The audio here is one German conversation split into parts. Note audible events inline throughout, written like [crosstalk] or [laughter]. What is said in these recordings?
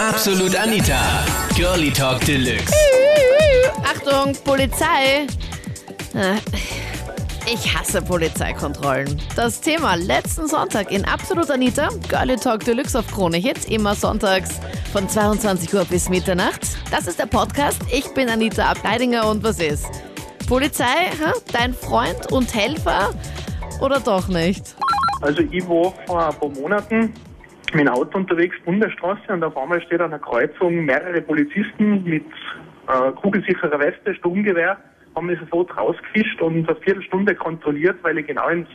Absolut Anita. Girlie Talk Deluxe. Achtung, Polizei! Äh, Ich hasse Polizeikontrollen. Das Thema letzten Sonntag in Absolut Anita, Girlie Talk Deluxe auf Krone Hits, immer sonntags von 22 Uhr bis Mitternacht. Das ist der Podcast. Ich bin Anita Ableidinger und was ist? Polizei, hä? dein Freund und Helfer oder doch nicht? Also ich war vor ein paar Monaten mit dem Auto unterwegs, Bundesstraße, und auf einmal steht an der Kreuzung mehrere Polizisten mit äh, kugelsicherer Weste, Sturmgewehr, haben mich sofort rausgefischt und eine Viertelstunde kontrolliert, weil ich genau ins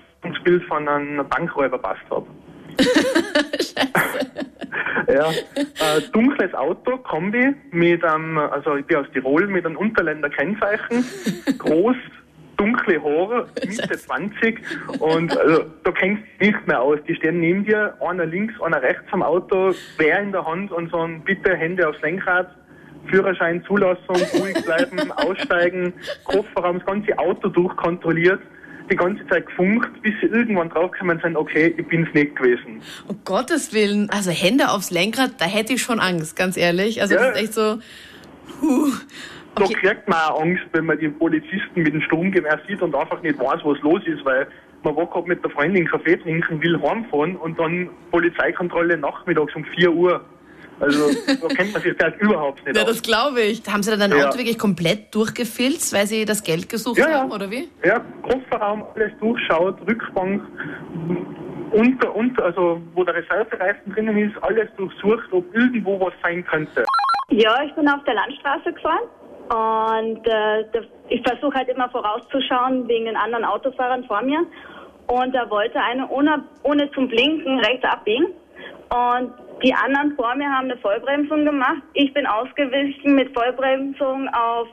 Bild von einem Bankräuber passt habe. [laughs] ja, äh, dunkles Auto, Kombi, mit einem, also ich bin aus Tirol, mit einem Unterländer Kennzeichen, groß, dunkle Haare, [laughs] Mitte 20 und also, da kennst du nicht mehr aus. Die stehen neben dir, einer links, einer rechts am Auto, Bär in der Hand und sagen, bitte Hände aufs Lenkrad, Führerschein, Zulassung, ruhig bleiben, [laughs] aussteigen, Kofferraum, das ganze Auto durchkontrolliert, die ganze Zeit gefunkt, bis sie irgendwann draufgekommen sind, okay, ich bin's nicht gewesen. Um Gottes Willen, also Hände aufs Lenkrad, da hätte ich schon Angst, ganz ehrlich. Also Ja. das ist echt so. Puh. Da Okay. kriegt man auch Angst, wenn man den Polizisten mit dem Sturmgewehr sieht und einfach nicht weiß, was los ist, weil man war gerade mit der Freundin Kaffee trinken, will heimfahren und dann Polizeikontrolle nachmittags um 4 Uhr. Also [laughs] da kennt man sich halt überhaupt nicht Ja, aus. das glaube ich. Haben Sie dann dein Ja. Auto wirklich komplett durchgefilzt, weil Sie das Geld gesucht Ja, ja. haben, oder wie? Ja, Kofferraum, alles durchschaut, Rückbank, unter, unter, also wo der Reservereifen drinnen ist, alles durchsucht, ob irgendwo was sein könnte. Ja, ich bin auf der Landstraße gefahren und äh, ich versuche halt immer vorauszuschauen wegen den anderen Autofahrern vor mir. Und da wollte eine ohne, ohne zum Blinken rechts abbiegen. Und die anderen vor mir haben eine Vollbremsung gemacht. Ich bin ausgewichen mit Vollbremsung auf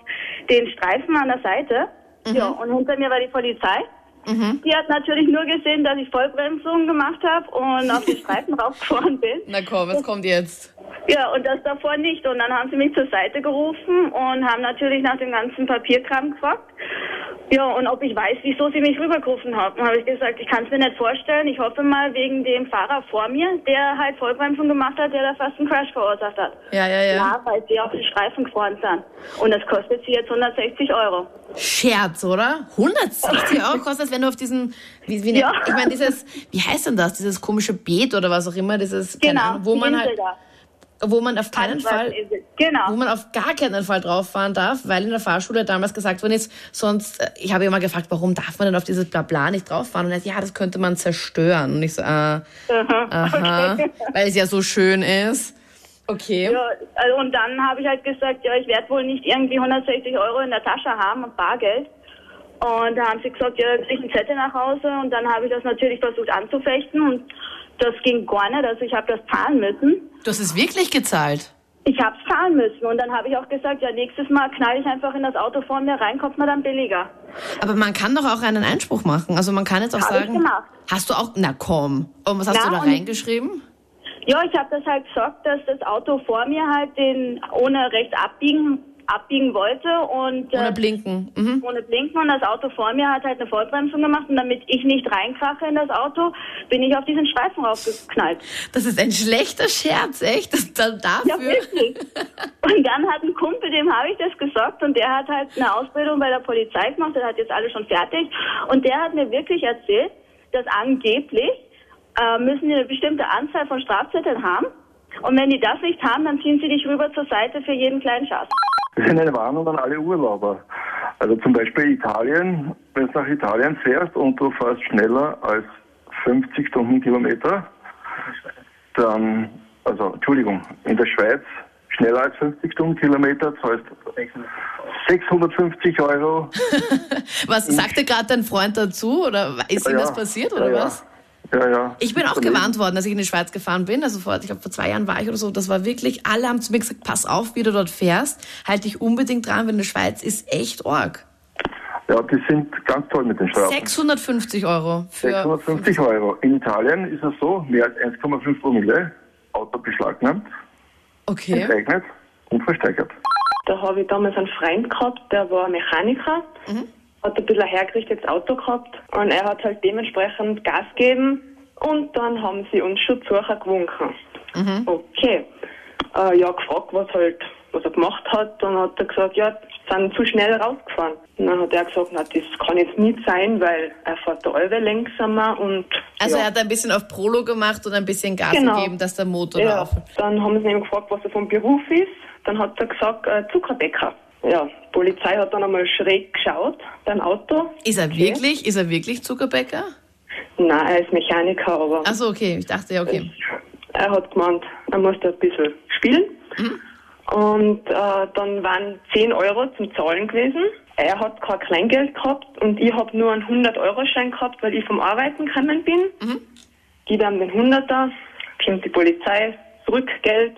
den Streifen an der Seite. Ja, und hinter mir war die Polizei. Die hat natürlich nur gesehen, dass ich Vollbremsung gemacht habe und auf den [laughs] Streifen raufgefahren bin. Na komm, was kommt jetzt? Ja, und das davor nicht. Und dann haben sie mich zur Seite gerufen und haben natürlich nach dem ganzen Papierkram gefragt. Ja, und ob ich weiß, wieso sie mich rübergerufen haben. Habe ich gesagt, ich kann es mir nicht vorstellen. Ich hoffe mal wegen dem Fahrer vor mir, der halt Vollbremsung gemacht hat, der da fast einen Crash verursacht hat. Ja, ja, ja. Ja, weil sie auf den Streifen gefahren sind. Und das kostet sie jetzt 160 Euro. Scherz, oder? 160 Euro kostet es, wenn du auf diesen, wie, wie Ja. ich meine, dieses, wie heißt denn das? Dieses komische Beet oder was auch immer, dieses, keine Genau, Ahnung, wo man halt, da. Wo man auf keinen Fall, Answaltinsel. Genau. wo man auf gar keinen Fall drauf fahren darf, weil in der Fahrschule damals gesagt worden ist, sonst, äh, ich habe immer gefragt, warum darf man denn auf dieses Blabla nicht drauf fahren? Und er hat, ja, das könnte man zerstören. Und ich so, ah, aha, Okay. weil es ja so schön ist. Okay. Ja, also und dann habe ich halt gesagt, ja, ich werde wohl nicht irgendwie 160 Euro in der Tasche haben, Bargeld. Und da haben sie gesagt, ja, krieg ich einen Zettel nach Hause. Und dann habe ich das natürlich versucht anzufechten. Und das ging gar nicht. Also ich habe das zahlen müssen. Du hast es wirklich gezahlt. Ich habe es zahlen müssen. Und dann habe ich auch gesagt, ja, nächstes Mal knall ich einfach in das Auto vor mir rein, kommt mir dann billiger. Aber man kann doch auch einen Einspruch machen. Also man kann jetzt auch Hab ich sagen, gemacht. hast du auch, na komm. Und was hast Na, du da reingeschrieben? Ja, ich habe das halt gesagt, dass das Auto vor mir halt den ohne rechts abbiegen, abbiegen wollte. Und, Ohne äh, Blinken. Mhm. ohne Blinken und das Auto vor mir hat halt eine Vollbremsung gemacht und damit ich nicht reinkrache in das Auto, bin ich auf diesen Streifen raufgeknallt. Das ist ein schlechter Scherz, echt? Das, da, Ja, dafür. wirklich. Und dann hat ein Kumpel, dem habe ich das gesagt und der hat halt eine Ausbildung bei der Polizei gemacht, der hat jetzt alle schon fertig und der hat mir wirklich erzählt, dass angeblich äh, müssen die eine bestimmte Anzahl von Strafzetteln haben und wenn die das nicht haben, dann ziehen sie dich rüber zur Seite für jeden kleinen Schatz. Das ist eine Warnung an alle Urlauber. Also zum Beispiel Italien, wenn du nach Italien fährst und du fährst schneller als 50 Stundenkilometer, dann, also Entschuldigung, in der Schweiz schneller als 50 Stundenkilometer zahlst du 650 Euro. [laughs] Was sagte gerade dein Freund dazu? Oder ist ihm Ja, das passiert oder ja. was? Ja, ja. Ich bin auch gewarnt worden, als ich in die Schweiz gefahren bin. Also vor, ich glaube, vor zwei Jahren war ich oder so. Das war wirklich, alle haben zu mir gesagt, pass auf, wie du dort fährst. Halt dich unbedingt dran, weil die Schweiz ist echt arg. Ja, die sind ganz toll mit den Strafen. 650 Euro für 650 Euro. In Italien ist es so, mehr als 1,5 Promille, Auto beschlagnahmt, Okay. enteignet und versteigert. Da habe ich damals einen Freund gehabt, der war Mechaniker, hat ein bisschen ein hergerichtetes Auto gehabt und er hat halt dementsprechend Gas gegeben und dann haben sie uns Schutzsucher gewunken. Okay. äh, ja gefragt, was halt, was er gemacht hat. Dann hat er gesagt, ja, sind zu schnell rausgefahren. Und dann hat er gesagt, na, das kann jetzt nicht sein, weil er fährt der Alwe langsamer und Also ja. er hat ein bisschen auf Prolo gemacht und ein bisschen Gas Genau. gegeben, dass der Motor Ja, auf. dann haben sie ihn gefragt, was er vom Beruf ist. Dann hat er gesagt, äh, Zuckerbäcker. Ja, die Polizei hat dann einmal schräg geschaut, beim Auto. Ist er Okay. wirklich, ist er wirklich Zuckerbäcker? Nein, er ist Mechaniker, aber Ach so, okay. Ich dachte, ja, okay. er hat gemeint, er musste ein bisschen spielen. Und äh, dann waren 10 Euro zum Zahlen gewesen. Er hat kein Kleingeld gehabt und ich habe nur einen 100-Euro-Schein gehabt, weil ich vom Arbeiten gekommen bin. Gib ihm den 100er, kommt die Polizei, Rückgeld.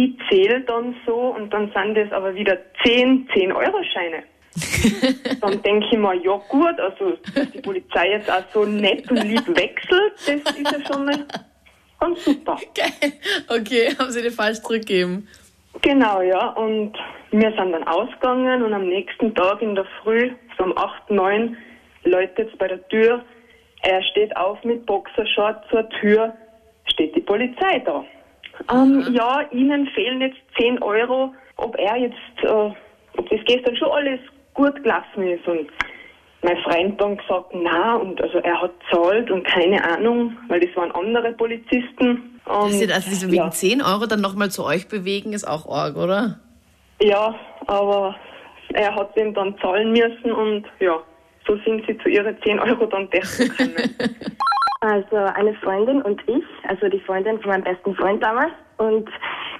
Ich zähle dann so und dann sind das aber wieder 10 10-Euro-Scheine. [laughs] dann denke ich mir, ja gut, also dass die Polizei jetzt auch so nett und lieb wechselt, das ist ja schon mal ganz super. Geil. Okay, haben sie dir falsch zurückgegeben. Genau, ja. Und wir sind dann ausgegangen und am nächsten Tag in der Früh, so um 8, 9, läutet es bei der Tür. Er steht auf mit Boxershort zur Tür, steht die Polizei da. Ähm, ja, Ihnen fehlen jetzt 10 Euro, ob er jetzt, äh, ob das gestern schon alles gut gelaufen ist. Und mein Freund dann gesagt, na, und also er hat zahlt und keine Ahnung, weil das waren andere Polizisten. Und, Das sind also diese wegen ja. 10 Euro dann nochmal zu euch bewegen, ist auch arg, oder? Ja, aber er hat ihm dann zahlen müssen und ja, so sind sie zu ihren 10 Euro dann decken gekommen. [laughs] Also eine Freundin und ich, also die Freundin von meinem besten Freund damals. Und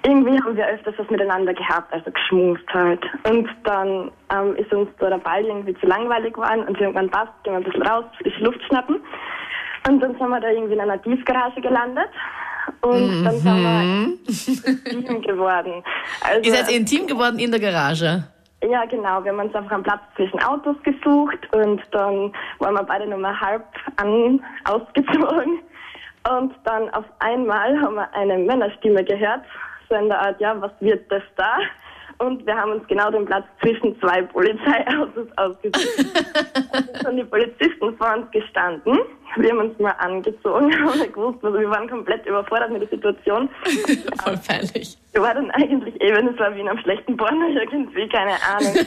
irgendwie haben wir öfters was miteinander gehabt, also geschmust halt. Und dann ähm, ist uns da der Ball irgendwie zu langweilig geworden und wir haben irgendwann passt, gehen wir ein bisschen raus, frische Luft schnappen. Und dann sind wir da irgendwie in einer Tiefgarage gelandet. Und dann sind wir [laughs] intim geworden. Also, Ihr seid intim geworden in der Garage. Ja, genau. Wir haben uns einfach einen Platz zwischen Autos gesucht und dann waren wir beide nur mal halb an, ausgezogen. Und dann auf einmal haben wir eine Männerstimme gehört, so in der Art, ja, was wird das da? Und wir haben uns genau den Platz zwischen zwei Polizeiautos [laughs] ausgesucht. [laughs] und dann sind die Polizisten vor uns gestanden. Wir haben uns mal angezogen, [laughs] haben nicht gewusst, also wir waren komplett überfordert mit der Situation. Voll peinlich. Wir waren dann eigentlich eben, es war wie in einem schlechten Porno irgendwie, keine Ahnung.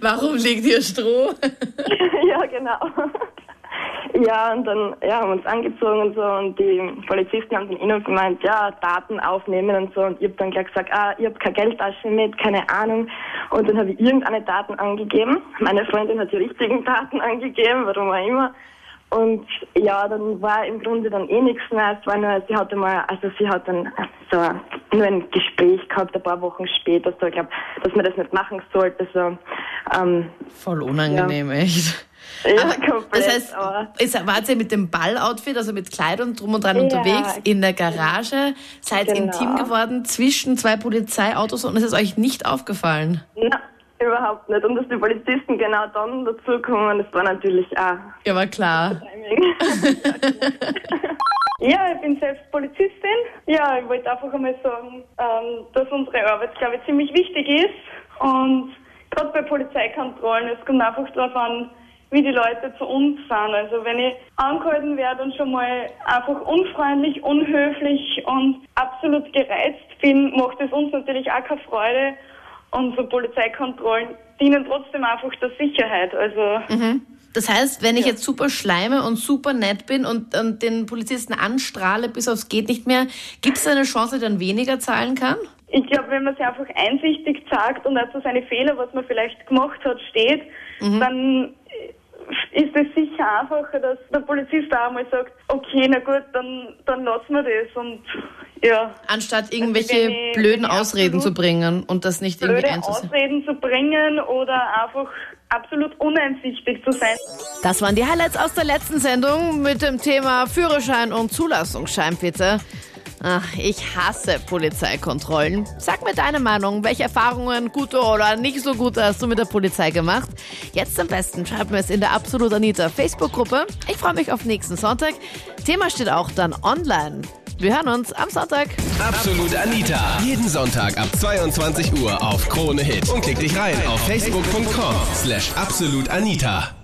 Warum liegt hier Stroh? ja, genau. Ja, und dann ja, haben wir uns angezogen und so und die Polizisten haben dann immer gemeint, ja, Daten aufnehmen und so und ich habe dann gleich gesagt, ah, ich habe keine Geldtasche mit, keine Ahnung. Und dann habe ich irgendeine Daten angegeben. Meine Freundin hat die richtigen Daten angegeben, warum auch immer. Und ja, dann war im Grunde dann eh nichts mehr. Es war nur, sie hatte mal, also sie hat dann so nur ein Gespräch gehabt, ein paar Wochen später, so, ich glaube, dass man das nicht machen sollte, so, ähm, Voll unangenehm, echt. ja, Aber komplett, das heißt, aber ist, wart ihr mit dem Balloutfit, also mit Kleidung drum und dran Ja. unterwegs, in der Garage, seid Genau. intim geworden zwischen zwei Polizeiautos und es ist euch nicht aufgefallen? na, überhaupt nicht. Und dass die Polizisten genau dann dazukommen, das war natürlich auch Ja, war klar. Timing. [laughs] Ja, ich bin selbst Polizistin. Ja, ich wollte einfach einmal sagen, ähm, dass unsere Arbeit, glaube ich, ziemlich wichtig ist. Und gerade bei Polizeikontrollen, es kommt einfach darauf an, wie die Leute zu uns sind. Also wenn ich angehalten werde und schon mal einfach unfreundlich, unhöflich und absolut gereizt bin, macht es uns natürlich auch keine Freude. Und so Polizeikontrollen dienen trotzdem einfach der Sicherheit. Also Das heißt, wenn ich jetzt super schleime und super nett bin und, und den Polizisten anstrahle bis aufs geht nicht mehr, gibt es eine Chance, dass er dann weniger zahlen kann? Ich glaube, wenn man sich einfach einsichtig sagt und auch zu seine Fehler, was man vielleicht gemacht hat, steht, dann ist es sicher einfacher, dass der Polizist auch mal sagt, okay, na gut, dann, dann lassen wir das und ja, Anstatt irgendwelche wenn ich- blöden Ausreden zu absolut bringen und das nicht irgendwie blöde einzusehen. Ausreden zu bringen oder einfach absolut uneinsichtig zu sein. Das waren die Highlights aus der letzten Sendung mit dem Thema Führerschein und Zulassungsschein, bitte. Ach, ich hasse Polizeikontrollen. Sag mir deine Meinung. Welche Erfahrungen, gute oder nicht so gute, hast du mit der Polizei gemacht? Jetzt am besten schreib mir es in der Absolut Anita Facebook-Gruppe. Ich freue mich auf nächsten Sonntag. Thema steht auch dann online. Wir hören uns am Sonntag. Absolut Anita. Jeden Sonntag ab 22 Uhr auf Krone Hit. Und klick dich rein auf facebook.com slash absolutanita.